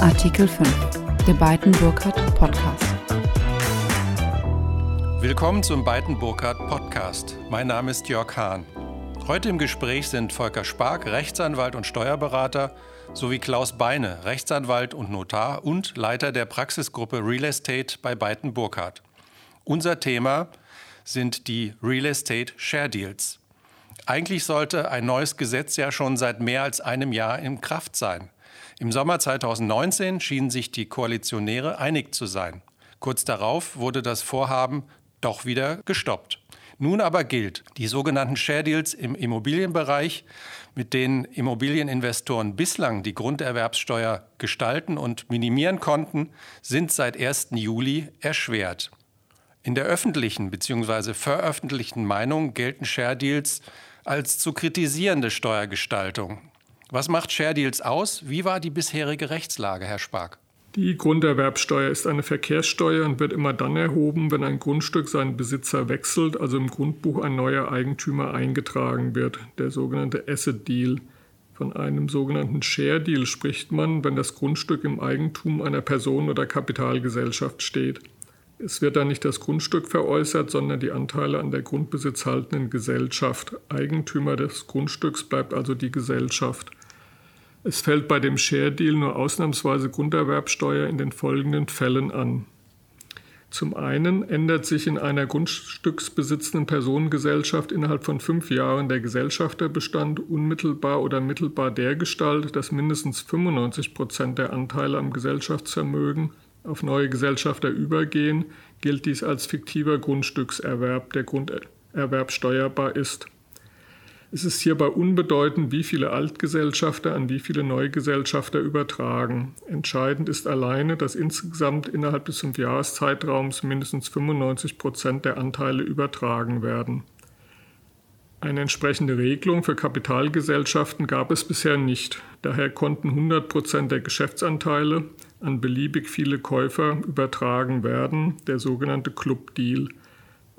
Artikel 5. Der Beiten-Burkhardt Podcast. Willkommen zum Beiten-Burkhardt Podcast. Mein Name ist Jörg Hahn. Heute im Gespräch sind Volker Spark, Rechtsanwalt und Steuerberater, sowie Klaus Beine, Rechtsanwalt und Notar und Leiter der Praxisgruppe Real Estate bei Beiten Burkhardt. Unser Thema sind die Real Estate Share Deals. Eigentlich sollte ein neues Gesetz ja schon seit mehr als einem Jahr in Kraft sein. Im Sommer 2019 schienen sich die Koalitionäre einig zu sein. Kurz darauf wurde das Vorhaben doch wieder gestoppt. Nun aber gilt, die sogenannten Share Deals im Immobilienbereich, mit denen Immobilieninvestoren bislang die Grunderwerbssteuer gestalten und minimieren konnten, sind seit 1. Juli erschwert. In der öffentlichen bzw. veröffentlichten Meinung gelten Share Deals als zu kritisierende Steuergestaltung. Was macht Share Deals aus? Wie war die bisherige Rechtslage, Herr Spark? Die Grunderwerbsteuer ist eine Verkehrssteuer und wird immer dann erhoben, wenn ein Grundstück seinen Besitzer wechselt, also im Grundbuch ein neuer Eigentümer eingetragen wird, der sogenannte Asset Deal. Von einem sogenannten Share Deal spricht man, wenn das Grundstück im Eigentum einer Person oder Kapitalgesellschaft steht. Es wird dann nicht das Grundstück veräußert, sondern die Anteile an der grundbesitzhaltenden Gesellschaft. Eigentümer des Grundstücks bleibt also die Gesellschaft. Es fällt bei dem Share Deal nur ausnahmsweise Grunderwerbsteuer in den folgenden Fällen an. Zum einen ändert sich in einer grundstücksbesitzenden Personengesellschaft innerhalb von fünf Jahren der Gesellschafterbestand unmittelbar oder mittelbar dergestalt, dass mindestens 95 Prozent der Anteile am Gesellschaftsvermögen auf neue Gesellschafter übergehen, gilt dies als fiktiver Grundstückserwerb, der Grunderwerb steuerbar Es ist hierbei unbedeutend, wie viele Altgesellschafter an wie viele Neugesellschafter übertragen. Entscheidend ist alleine, dass insgesamt innerhalb des Fünfjahreszeitraums mindestens 95 Prozent der Anteile übertragen werden. Eine entsprechende Regelung für Kapitalgesellschaften gab es bisher nicht. Daher konnten 100 Prozent der Geschäftsanteile an beliebig viele Käufer übertragen werden, der sogenannte Club Deal.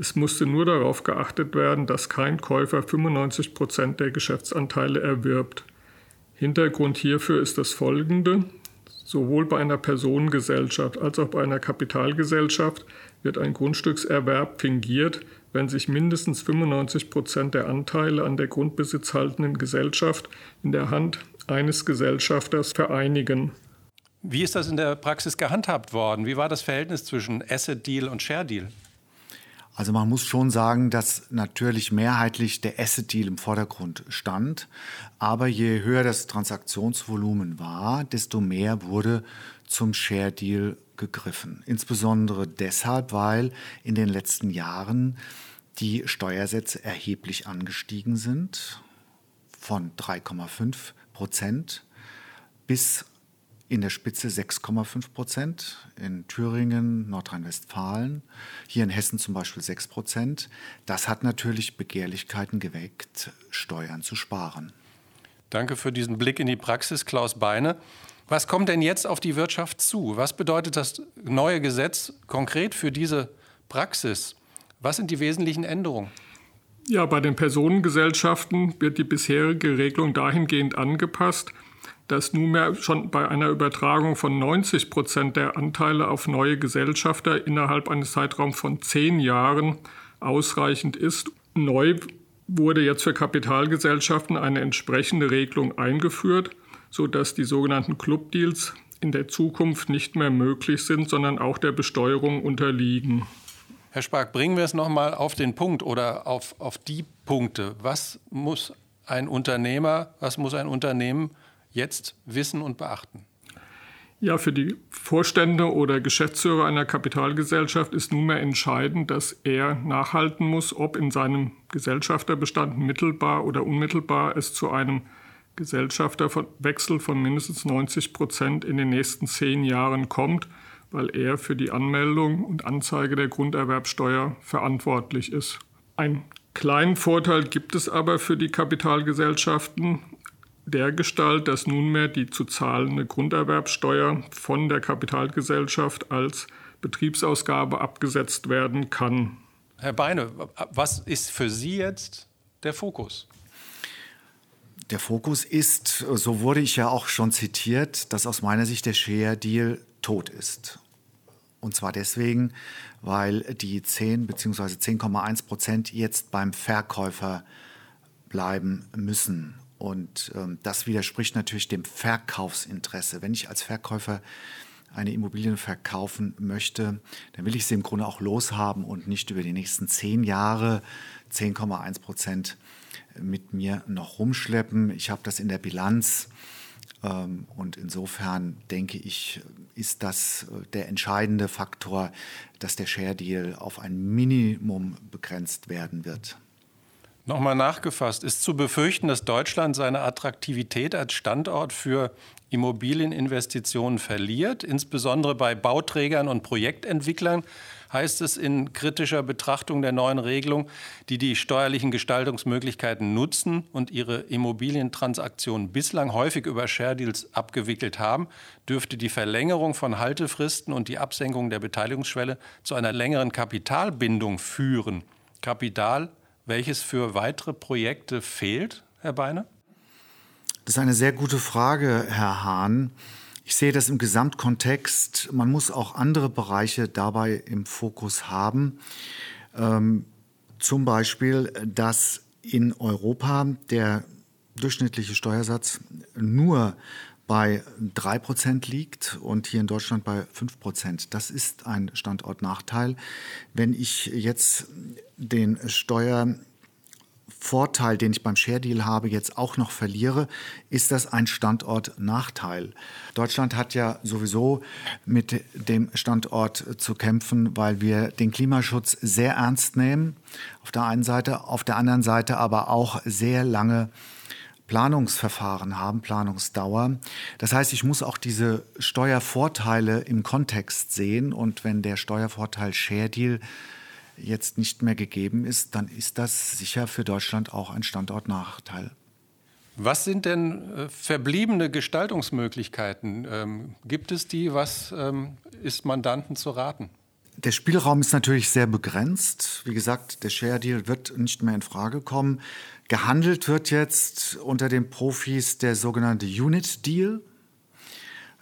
Es musste nur darauf geachtet werden, dass kein Käufer 95 Prozent der Geschäftsanteile erwirbt. Hintergrund hierfür ist das folgende. Sowohl bei einer Personengesellschaft als auch bei einer Kapitalgesellschaft wird ein Grundstückserwerb fingiert, wenn sich mindestens 95 Prozent der Anteile an der grundbesitzhaltenden Gesellschaft in der Hand eines Gesellschafters vereinigen. Wie ist das in der Praxis gehandhabt worden? Wie war das Verhältnis zwischen Asset Deal und Share Deal? Also man muss schon sagen, dass natürlich mehrheitlich der Asset Deal im Vordergrund stand. Aber je höher das Transaktionsvolumen war, desto mehr wurde zum Share Deal gegriffen. Insbesondere deshalb, weil in den letzten Jahren die Steuersätze erheblich angestiegen sind, von 3,5 Prozent bis in der Spitze 6,5 Prozent, in Thüringen, Nordrhein-Westfalen, hier in Hessen zum Beispiel 6 Prozent. Das hat natürlich Begehrlichkeiten geweckt, Steuern zu sparen. Danke für diesen Blick in die Praxis, Klaus Beine. Was kommt denn jetzt auf die Wirtschaft zu? Was bedeutet das neue Gesetz konkret für diese Praxis? Was sind die wesentlichen Änderungen? Ja, bei den Personengesellschaften wird die bisherige Regelung dahingehend angepasst, dass nunmehr schon bei einer Übertragung von 90 Prozent der Anteile auf neue Gesellschafter innerhalb eines Zeitraums von zehn Jahren ausreichend ist. Neu wurde jetzt für Kapitalgesellschaften eine entsprechende Regelung eingeführt, sodass die sogenannten Clubdeals in der Zukunft nicht mehr möglich sind, sondern auch der Besteuerung unterliegen. Herr Spark, bringen wir es nochmal auf den Punkt oder auf, auf die Punkte. Was muss ein Unternehmer, was muss ein Unternehmen jetzt wissen und beachten? Ja, für die Vorstände oder Geschäftsführer einer Kapitalgesellschaft ist nunmehr entscheidend, dass er nachhalten muss, ob in seinem Gesellschafterbestand mittelbar oder unmittelbar es zu einem Gesellschafterwechsel von mindestens 90 Prozent in den nächsten zehn Jahren kommt, weil er für die Anmeldung und Anzeige der Grunderwerbsteuer verantwortlich ist. Einen kleinen Vorteil gibt es aber für die Kapitalgesellschaften der Gestalt, dass nunmehr die zu zahlende Grunderwerbsteuer von der Kapitalgesellschaft als Betriebsausgabe abgesetzt werden kann. Herr Beine, was ist für Sie jetzt der Fokus? Der Fokus ist, so wurde ich ja auch schon zitiert, dass aus meiner Sicht der Share-Deal tot ist. Und zwar deswegen, weil die 10 bzw. 10,1 Prozent jetzt beim Verkäufer bleiben müssen. Und ähm, das widerspricht natürlich dem Verkaufsinteresse. Wenn ich als Verkäufer eine Immobilie verkaufen möchte, dann will ich sie im Grunde auch loshaben und nicht über die nächsten zehn Jahre 10,1 Prozent mit mir noch rumschleppen. Ich habe das in der Bilanz ähm, und insofern denke ich, ist das äh, der entscheidende Faktor, dass der Share Deal auf ein Minimum begrenzt werden wird. Nochmal nachgefasst, ist zu befürchten, dass Deutschland seine Attraktivität als Standort für Immobilieninvestitionen verliert, insbesondere bei Bauträgern und Projektentwicklern, heißt es in kritischer Betrachtung der neuen Regelung, die die steuerlichen Gestaltungsmöglichkeiten nutzen und ihre Immobilientransaktionen bislang häufig über Share Deals abgewickelt haben, dürfte die Verlängerung von Haltefristen und die Absenkung der Beteiligungsschwelle zu einer längeren Kapitalbindung führen. Kapital welches für weitere Projekte fehlt, Herr Beine? Das ist eine sehr gute Frage, Herr Hahn. Ich sehe das im Gesamtkontext. Man muss auch andere Bereiche dabei im Fokus haben. Ähm, zum Beispiel, dass in Europa der durchschnittliche Steuersatz nur bei 3% liegt und hier in Deutschland bei 5%. Das ist ein Standortnachteil. Wenn ich jetzt den Steuervorteil, den ich beim Share Deal habe, jetzt auch noch verliere, ist das ein Standortnachteil. Deutschland hat ja sowieso mit dem Standort zu kämpfen, weil wir den Klimaschutz sehr ernst nehmen. Auf der einen Seite, auf der anderen Seite aber auch sehr lange Planungsverfahren haben, Planungsdauer. Das heißt, ich muss auch diese Steuervorteile im Kontext sehen und wenn der Steuervorteil Share Deal jetzt nicht mehr gegeben ist, dann ist das sicher für Deutschland auch ein Standortnachteil. Was sind denn äh, verbliebene Gestaltungsmöglichkeiten? Ähm, gibt es die? Was ähm, ist Mandanten zu raten? Der Spielraum ist natürlich sehr begrenzt. Wie gesagt, der Share Deal wird nicht mehr in Frage kommen. Gehandelt wird jetzt unter den Profis der sogenannte Unit Deal.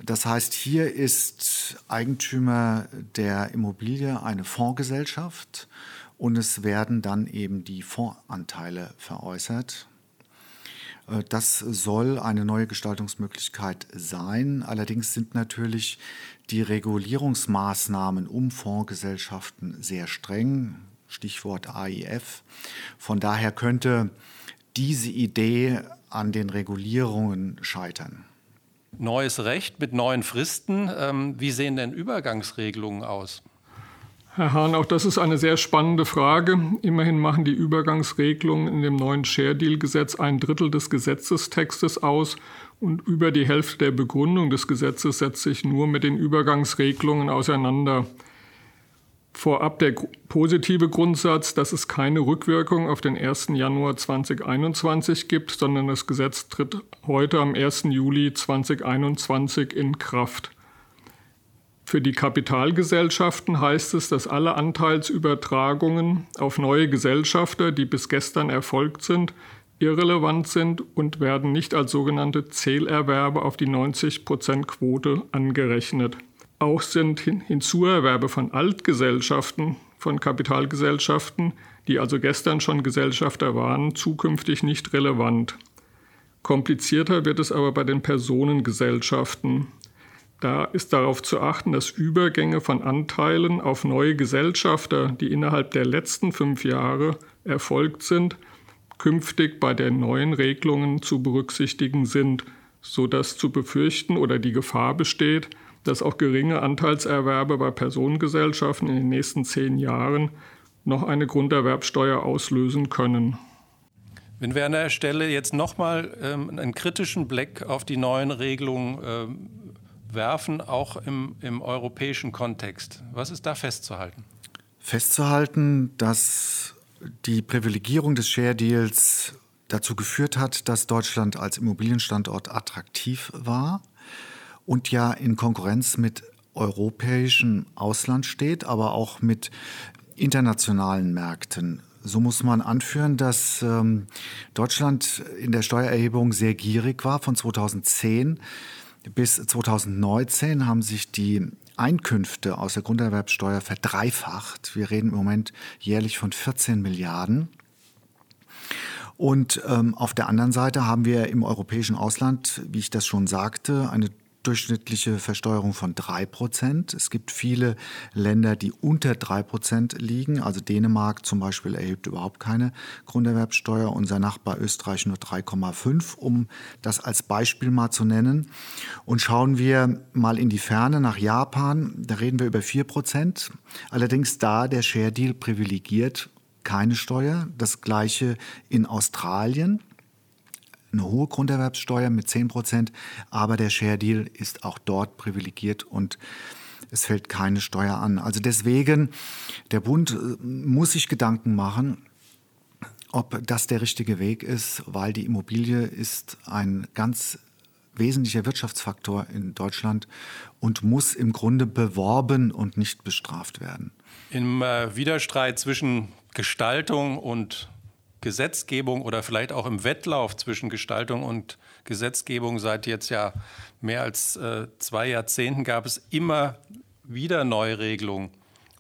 Das heißt, hier ist Eigentümer der Immobilie eine Fondsgesellschaft und es werden dann eben die Fondsanteile veräußert. Äh, das soll eine neue Gestaltungsmöglichkeit sein. Allerdings sind natürlich die Regulierungsmaßnahmen um Fondsgesellschaften sehr streng. Stichwort AIF. Von daher könnte diese Idee an den Regulierungen scheitern. Neues Recht mit neuen Fristen. Ähm, wie sehen denn Übergangsregelungen aus? Herr Hahn, auch das ist eine sehr spannende Frage. Immerhin machen die Übergangsregelungen in dem neuen Share Deal Gesetz ein Drittel des Gesetzestextes aus und über die Hälfte der Begründung des Gesetzes setzt sich nur mit den Übergangsregelungen auseinander. Vorab der positive Grundsatz, dass es keine Rückwirkung auf den 1. Januar 2021 gibt, sondern das Gesetz tritt heute am 1. Juli 2021 in Kraft. Für die Kapitalgesellschaften heißt es, dass alle Anteilsübertragungen auf neue Gesellschafter, die bis gestern erfolgt sind, irrelevant sind und werden nicht als sogenannte Zählerwerbe auf die 90%-Quote angerechnet. Auch sind Hinzuerwerbe von Altgesellschaften, von Kapitalgesellschaften, die also gestern schon Gesellschafter waren, zukünftig nicht relevant. Komplizierter wird es aber bei den Personengesellschaften. Da ist darauf zu achten, dass Übergänge von Anteilen auf neue Gesellschafter, die innerhalb der letzten fünf Jahre erfolgt sind, künftig bei den neuen Regelungen zu berücksichtigen sind, sodass zu befürchten oder die Gefahr besteht, dass auch geringe Anteilserwerbe bei Personengesellschaften in den nächsten zehn Jahren noch eine Grunderwerbsteuer auslösen können. Wenn wir an der Stelle jetzt nochmal ähm, einen kritischen Blick auf die neuen Regelungen ähm, werfen, auch im, im europäischen Kontext, was ist da festzuhalten? Festzuhalten, dass die Privilegierung des Share Deals dazu geführt hat, dass Deutschland als Immobilienstandort attraktiv war und ja in Konkurrenz mit europäischem Ausland steht, aber auch mit internationalen Märkten So muss man anführen, dass ähm, Deutschland in der Steuererhebung sehr gierig war. Von 2010 bis 2019 haben sich die Einkünfte aus der Grunderwerbsteuer verdreifacht. Wir reden im Moment jährlich von 14 Milliarden. Und ähm, auf der anderen Seite haben wir im europäischen Ausland, wie ich das schon sagte, eine durchschnittliche Versteuerung von drei Prozent. Es gibt viele Länder, die unter drei Prozent liegen. Also Dänemark zum Beispiel erhebt überhaupt keine Grunderwerbsteuer. Unser Nachbar Österreich nur 3,5, um das als Beispiel mal zu nennen. Und schauen wir mal in die Ferne nach Japan, da reden wir über vier Prozent. Allerdings da der Share Deal privilegiert keine Steuer. Das gleiche in Australien eine hohe Grunderwerbssteuer mit 10 Prozent, aber der Share Deal ist auch dort privilegiert und es fällt keine Steuer an. Also deswegen, der Bund äh, muss sich Gedanken machen, ob das der richtige Weg ist, weil die Immobilie ist ein ganz wesentlicher Wirtschaftsfaktor in Deutschland und muss im Grunde beworben und nicht bestraft werden. Im äh, Widerstreit zwischen Gestaltung und Gesetzgebung oder vielleicht auch im Wettlauf zwischen Gestaltung und Gesetzgebung seit jetzt ja mehr als äh, zwei Jahrzehnten gab es immer wieder Neuregelungen.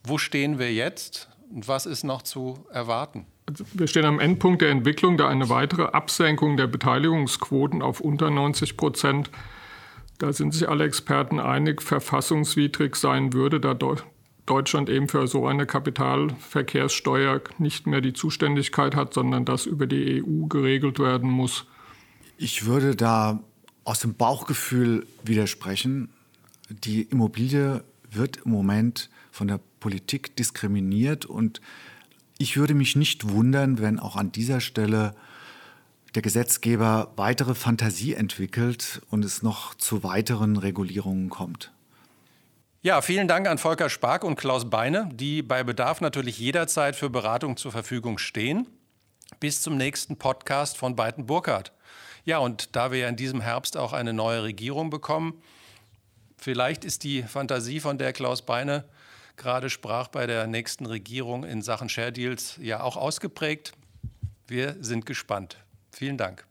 Wo stehen wir jetzt und was ist noch zu erwarten? Also wir stehen am Endpunkt der Entwicklung, da eine weitere Absenkung der Beteiligungsquoten auf unter 90 Prozent, da sind sich alle Experten einig, verfassungswidrig sein würde, da Deutschland eben für so eine Kapitalverkehrssteuer nicht mehr die Zuständigkeit hat, sondern das über die EU geregelt werden muss. Ich würde da aus dem Bauchgefühl widersprechen. Die Immobilie wird im Moment von der Politik diskriminiert und ich würde mich nicht wundern, wenn auch an dieser Stelle der Gesetzgeber weitere Fantasie entwickelt und es noch zu weiteren Regulierungen kommt. Ja, vielen Dank an Volker Spark und Klaus Beine, die bei Bedarf natürlich jederzeit für Beratung zur Verfügung stehen. Bis zum nächsten Podcast von Beiten Burkhardt. Ja, und da wir ja in diesem Herbst auch eine neue Regierung bekommen, vielleicht ist die Fantasie, von der Klaus Beine gerade sprach, bei der nächsten Regierung in Sachen Share Deals ja auch ausgeprägt. Wir sind gespannt. Vielen Dank.